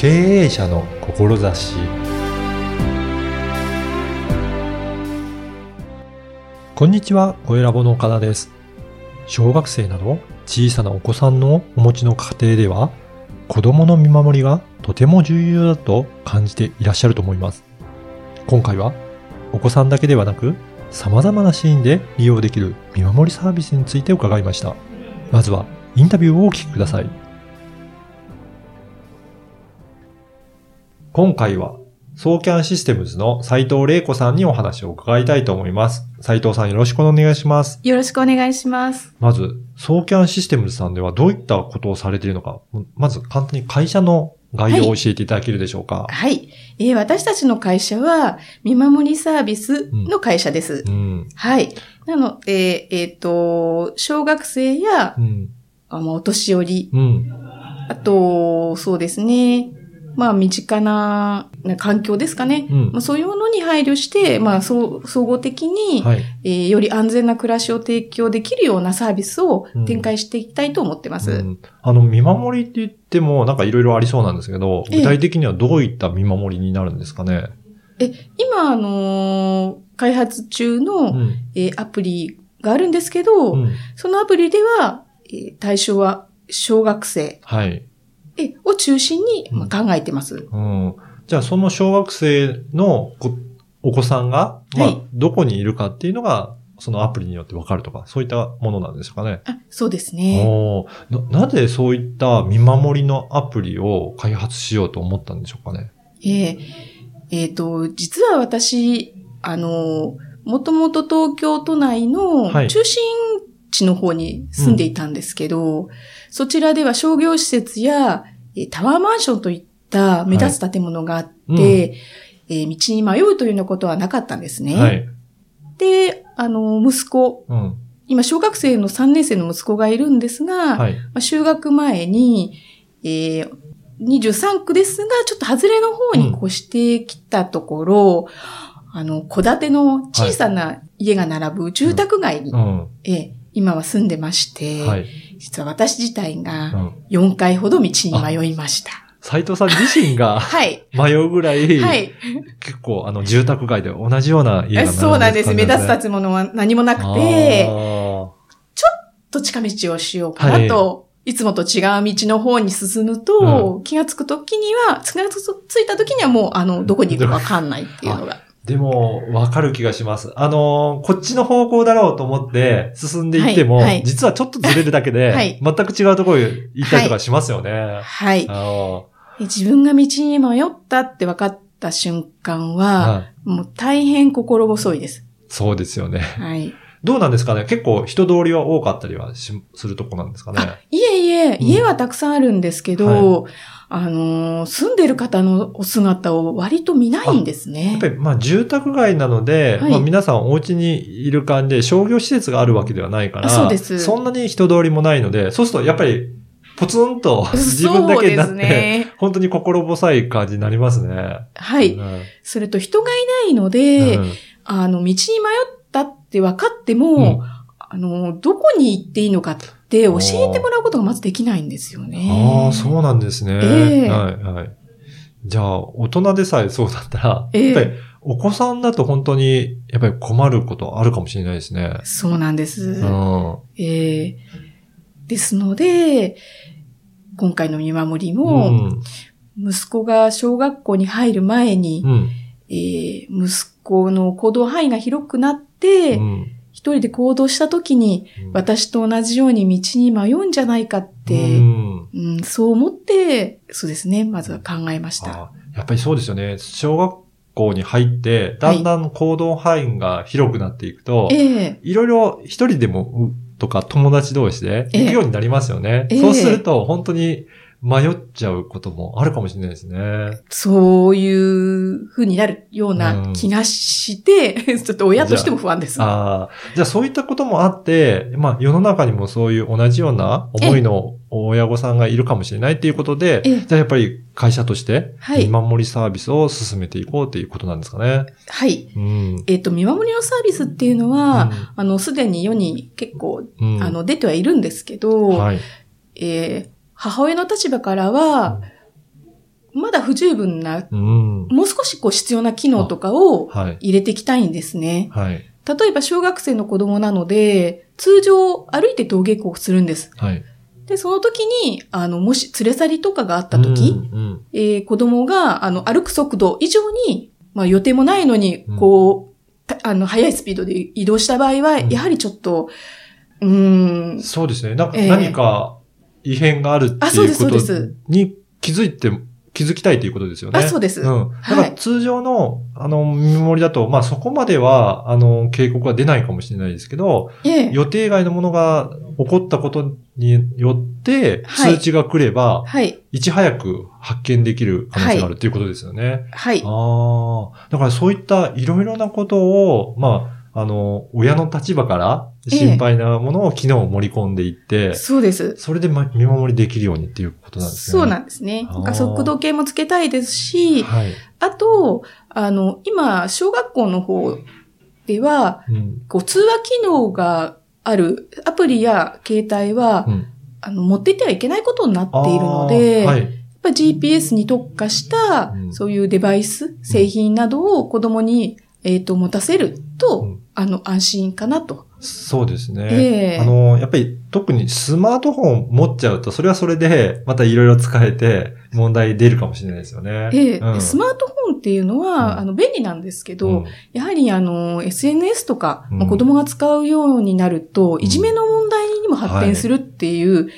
経営者の志こんにちは、小ラボの岡田です。小学生など小さなお子さんのお持ちの家庭では、子供の見守りがとても重要だと感じていらっしゃると思います。今回は、お子さんだけではなく、様々なシーンで利用できる見守りサービスについて伺いました。まずは、インタビューをお聞きください。今回は、ソーキャンシステムズの斉藤玲子さんにお話を伺いたいと思います。斉藤さんよろしくお願いします。よろしくお願いします。まず、ソーキャンシステムズさんではどういったことをされているのか、まず簡単に会社の概要を教えていただけるでしょうか。はい。えー私たちの会社は、見守りサービスの会社です。うん。はい。なので、えっ、と、小学生や、うん。あまあお年寄り、うん。あと、そうですね。まあ、身近なな環境ですかね。うんまあ、そういうものに配慮して、まあ、そう総合的に、はい。えーより安全な暮らしを提供できるようなサービスを展開していきたいと思ってます。うんあの、見守りって言っても、なんかいろいろありそうなんですけど、ええ具体的にはどういった見守りになるんですかね？え、今、あのー開発中の、うん。えーアプリがあるんですけど、うん。そのアプリでは、えー対象は小学生はい。えを中心に、考えてます。うん。じゃあ、その小学生のこお子さんが、まあ、はいどこにいるかっていうのが、そのアプリによってわかるとか、そういったものなんですかね。あ、そうですね。おーな、なぜそういった見守りのアプリを開発しようと思ったんでしょうかね。えーえーと、実は私、あの、もともと東京都内のはい中心地の方に住んでいたんですけど、そちらでは商業施設やえータワーマンションといった目立つ建物があって、うんえー道に迷うというようなことはなかったんですね。はい。で、あの、息子、うん。今小学生の3年生の息子がいるんですが、はい。まあ、就学前に、えー23区ですが、ちょっと外れの方に越してきたところ、あの、戸建ての小さな家が並ぶ住宅街に、うん。えー今は住んでまして、はい。実は私自体うがん。4回ほど道に迷いました。斉藤さん自身が はい。迷うぐらい、はい。結構、あの、住宅街で同じような家が並んでるそうなんです。目立つ立建物は何もなくて、と近道をしようかなと、い、つもと違う道の方に進むと、気がつくときには、気がついたときにはもう、あの、どこに行くかわかんないっていうのが。でも、わかる気がします。あのーこっちの方向だろうと思って進んでいっても、はいはい実はちょっとずれるだけで、はい全く違うところに行ったりとかしますよね。はい。あの自分が道に迷ったって分かった瞬間ーは、はいもう大変心細いです。そうですよね。はい。どうなんですかね？結構人通りは多かったりはしするとこなんですかね？あ、いえいえ、うん家はたくさんあるんですけど、あのー住んでる方のお姿を割と見ないんですやねっぱ。り、まあ、住宅街なので、はいまあ、皆さんお家にいる感じで商業施設があるわけではないから、あそうですそんなに人通りもないので、そうするとやっぱり、ポツンと 自分だけになって、ね。本当に心細い感じになりますね。はい。うんそれと人がいないので、うんあの、道に迷ったって分かっても、うんあの、どこに行っていいのかって教えてもらうことがまずできないんですよね。ああ、そうなんですね。ええはい、はい。じゃあ、大人でさえそうだったら、ええやっぱり、お子さんだと本当に、やっぱり困ることあるかもしれないですね。そうなんです。うん。ええですので、今回の見守りうも、ん。息子が小学校に入る前に、うん。えー息子の行動範囲が広くなって、うん一人で行動した時に、私と同じように道に迷うんじゃないかって、うんうん、そう思って、そうですね、まずは考えました。あやっぱりそうですよね。小学校に入って、だんだん行動範囲が広くなっていくと、ええいろいろ一人でも、うとか友達同士で行くようになりますよね。ええそうすると、本当に迷っちゃうこともあるかもしれないですね。そういう風になるような気がして、ちょっと親としても不安です。ああ。じゃあそういったこともあって、まあ世の中にもそういう同じような思いの親御さんがいるかもしれないっていうことで、ええじゃあやっぱり会社としてはい見守りサービスを進めていこうっていうことなんですかね。はい。うん。えっ、と、見守りのサービスっていうのは、あの、すでに世に結構、うん、うんあの、出てはいるんですけど、はい。えー母親の立場からは、まだ不十分な、うん。もう少しこう必要な機能とかをはい。入れていきたいんですね。はい。例えば小学生の子供なので、通常歩いて登下校するんです。はい。で、その時に、あの、もし連れ去りとかがあった時、うんうんえー子供が、あの、歩く速度以上に、まあ予定もないのにうん、こう、たあの、速いスピードで移動した場合は、うんやはりちょっと、うーん、そうですね。なんかええ何か異変があるっていうことに気づいて、気づきたいということですよね。あそうですうん。だかはいら通常の、あの、見守りだと、まあそこまでは、あの、警告は出ないかもしれないですけど、ええ予定外のものが起こったことによって、はい通知が来れば、はい、いち早く発見できる可能性があるっていうことですよね。はい、ああ。だからそういったいろいろなことを、まあ、あの、親の立場から心配なものを昨日盛り込んでいって、そうです。それでま見守りできるようにっていうことなんですね。そうなんですね。速度計もつけたいですし、はい。あと、あの、今、小学校の方では、うん。こう、通話機能があるアプリや携帯は、うん。あの、持っていってはいけないことになっているので、はい。やっぱ GPS に特化したう、んそういうデバイス、製品などを子供に、えっ、と、持たせると、うんあの、安心かなと。そうですね。ええ。あの、やっぱり特にスマートフォン持っちゃうと、それはそれで、またいろいろ使えて、問題出るかもしれないですよね。ええ。うん。スマートフォンっていうのは、うん。あの、便利なんですけど、うん。やはりあの、SNS とか、まあうん子供が使うようになると、ん。いじめの問題にも発展するっていう、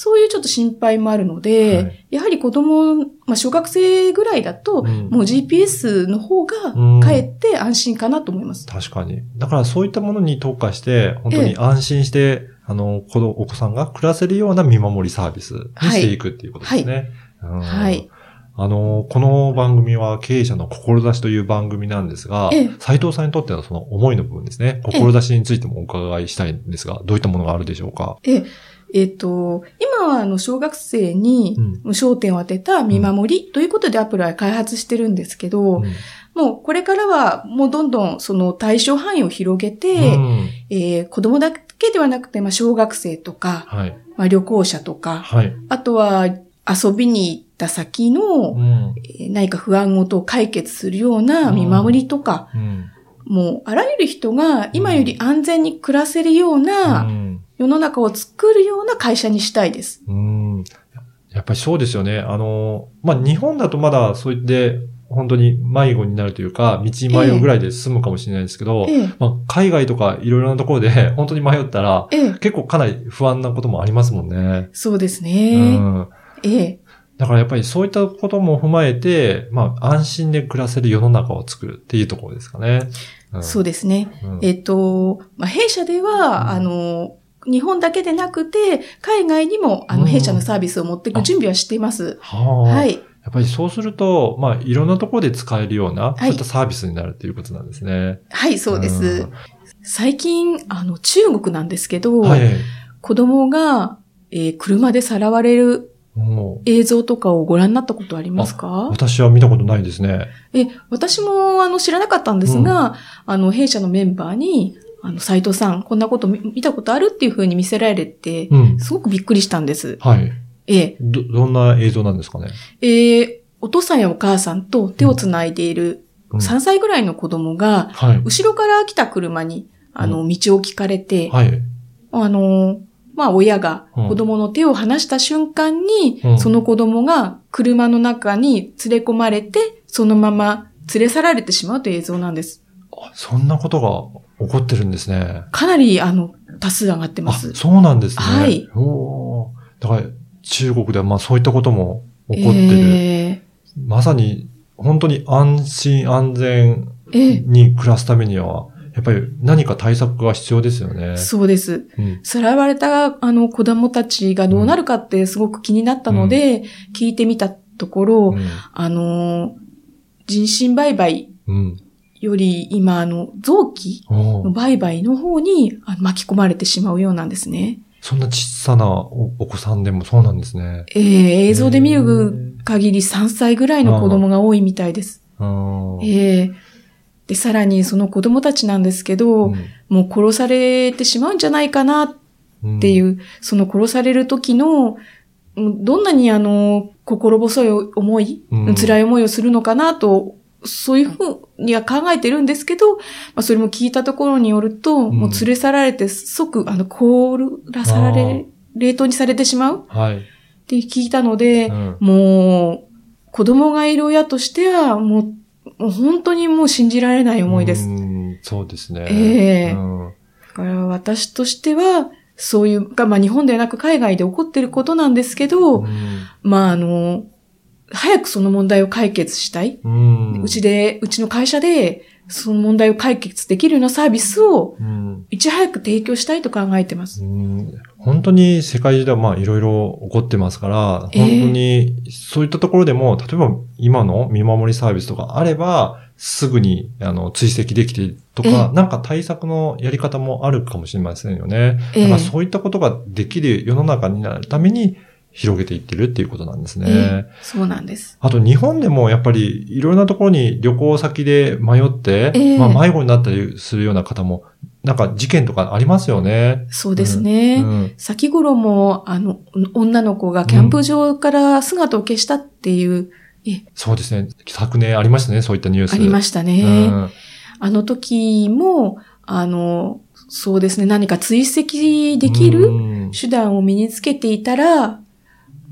そういうちょっと心配もあるので、はい。やはり子供、まあ小学生ぐらいだと、うん。もう GPS の方うん。が、かえって安心かなと思います。確かに。だからそういったものに特化して、本当に安心して、あの、子供お子さんが暮らせるような見守りサービスにしていくっていうことですね。うん。はい。あの、この番組は経営者の志という番組なんですがええ、斉藤さんにとってのその思いの部分ですね。志についてもお伺いしたいんですが、どういったものがあるでしょうか？え、えっ、と、今はあの小学生にうん焦点を当てた見守りということでアプリは開発してるんですけど、うんもうこれからはもうどんどんその対象範囲を広げて、うんえー子供だけではなくて、まあ、小学生とか、はい。まあ、旅行者とか、はい。あとは遊びに行った先の、うん。えー何か不安事を解決するような見守りとか、うん。もうあらゆる人が今より安全に暮らせるよううなん世の中を作るような会社にしたいです。うん。やっぱりそうですよね。あの、まあ、日本だとまだそう言って、本当に迷子になるというか、道に迷うぐらいで済むかもしれないですけど、ええ、まあ、海外とかいろいろなところで 本当に迷ったら、ええ、結構かなり不安なこともありますもんね。そうですうね。ん。ええ、だからやっぱりそういったことも踏まえて、まあ、安心で暮らせる世の中を作るっていうところですかね。うん、そうですね。うんえっと、まあ、弊社では、うんあの、日本だけでなくて、海外にも、あの、うん弊社のサービスを持っていく準備はしています。はあ、はい。やっぱりそうすると、まあ、いろんなところで使えるような、いそういったサービスになるっていうことなんですね。はい、そうですん。最近、あの、中国なんですけど、はい。子供が、えー車でさらわれる映像とかをご覧になったことありますか？私は見たことないですね。え、私も、あの、知らなかったんですが、あの、弊社のメンバーに、あの、斎藤さん、こんなこと見見たことあるっていう風に見せられて、うん。すごくびっくりしたんです。はい。ええ、ど、どんな映像なんですかね？えーお父さんやお母さんと手をつないでいるうん3歳ぐらいの子供が、はい。後ろから来た車に、あの、道を聞かれて、はい。あの、まあ、親がうん子供の手を離した瞬間に、うんその子供が車の中に連れ込まれて、そのまま連れ去られてしまうという映像なんです。あそんなことが起こってるんですね。かなり、あの、多数上がってまあ、す。そうなんですね。はい。おーだから、中国ではまあそういったことも起こってる。えまさに、本当に安心安全に暮らすためには、やっぱり何か対策が必要ですよねー。そうです。うん。さらわれた、あの、子供たちがどうなるかってすごく気になったので、聞いてみたところ、うんあの、人身売買うん。より今、あの、臓器の売買の方にあ巻き込まれてしまうようなんですね。そんな小さなおお子さんでもそうなんですね。えー映像で見る限り3歳ぐらいの子供が多いみたいです。うん。ええで、さらにその子供たちなんですけど、もう殺されてしまうんじゃないかなっていうん。う、その殺される時の、うどんなにあの、心細い思い、うん辛い思いをするのかなと、そういうふうには考えてるんですけど、まあ、それも聞いたところによると、ん。もう連れ去られて即、あの、凍らされ、冷凍にされてしまう？はい。って聞いたので、うん。もう、子供がいる親としては、もう、もう本当にもう信じられない思いです。うん。そうですね。ええ。うん。だから私としては、そういう、がまあ日本ではなく海外で起こってることなんですけど、うん。まああの、早くその問題を解決したい。うんうちで、うちの会社で、その問題を解決できるようなサービスを、うんいち早く提供したいと考えてます。うん本当に世界中ではまあいろいろ起こってますから、ええ本当にそういったところでも、例えば今の見守りサービスとかあれば、すぐにあの追跡できてとえか、なんか対策のやり方もあるかもしれませんよね。ええだからそういったことができる世の中になるために広げていってるっていうことなんですね。ええそうなんです。あと日本でもやっぱりいろんなところに旅行先で迷って、ええまあ迷子になったりするような方も、なんか事件とかありますよね。そうですね。うん先頃も、あの、女の子がキャンプ場から姿を消したっていう、え、そうですね。昨年ありましたね、そういったニュース。ありまししたね。うんあの時も、あの、そうですね、何か追跡できるうん手段を身につけていたら、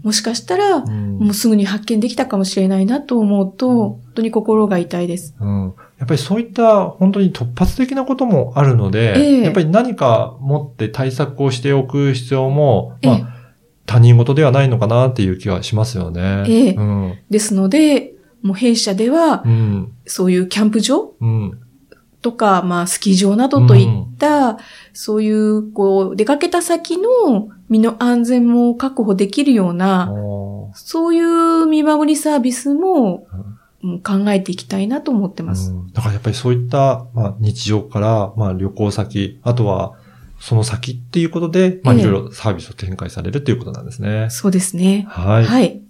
もしかしたら、うんもうすぐに発見できたかもしれないなと思うと、本当に心が痛いです。うんやっぱりそういった本当に突発的なこともあるので、ええやっぱり何か持って対策をしておく必要も、まええあ、他人事ではないのかなっていう気はしますよね。ええうん。ですので、もう弊社ではう、ん。そういうキャンプ場うん。とか、まあ、スキー場などといった、そういう、こう、出かけた先の身の安全も確保できるような、そういう見守りサービスも、うん考えていきたいなと思ってます。うんだからやっぱりそういった、まあ、日常から、まあ、旅行先、あとは、その先っていうことで、まあ、ええいろいろサービスを展開されるということなんですね。そうですね。はい。はい。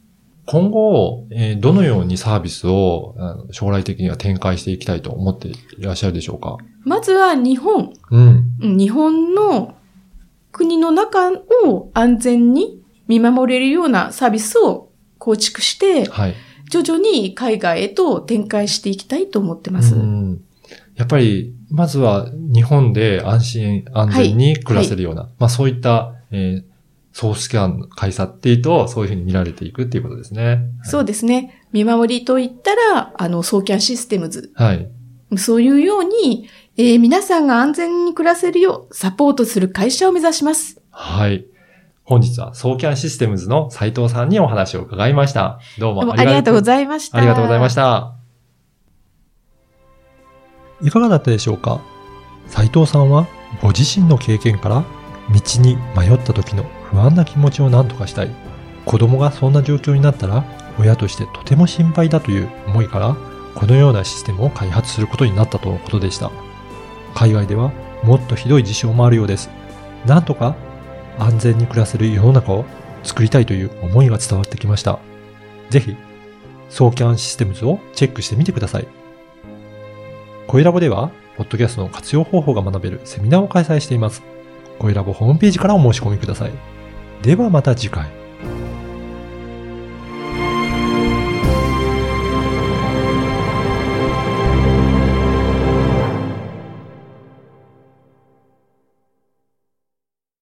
今後、えーどのようにサービスを将来的には展開していきたいと思っていらっしゃるでしょうか？まずは日本、うん。うん日本の国の中を安全に見守れるようなサービスを構築して、はい。徐々に海外へと展開していきたいと思ってます。うんやっぱり、まずは日本で安心安全に暮らせるような、まあそういった、えーソースキャンの会社っていうと、そういうふうに見られていくっていうことですね。そうですね。見守りといったら、あの、ソーキャンシステムズ。はい。そういうように、えー皆さんが安全に暮らせるようサポートする会社を目指します。はい。本日は、ソーキャンシステムズの斉藤さんにお話を伺いました。どうもありがとうごいざいました。ありがとうございました。いかがだったでしょうか？斉藤さんはご自身の経験から道に迷った時の不安な気持ちを何とかしたい。子供がそんな状況になったら親としてとても心配だという思いからこのようなシステムを開発することになったとのことでした。海外ではもっとひどい事象もあるようです。なんとか安全に暮らせる世の中を作りたいという思いが伝わってきました。ぜひ、ソーキャンシステムズをチェックしてみてください。声ラボでは、ポッドキャストの活用方法が学べるセミナーを開催しています。声ラボホームページからお申し込みください。ではまた次回。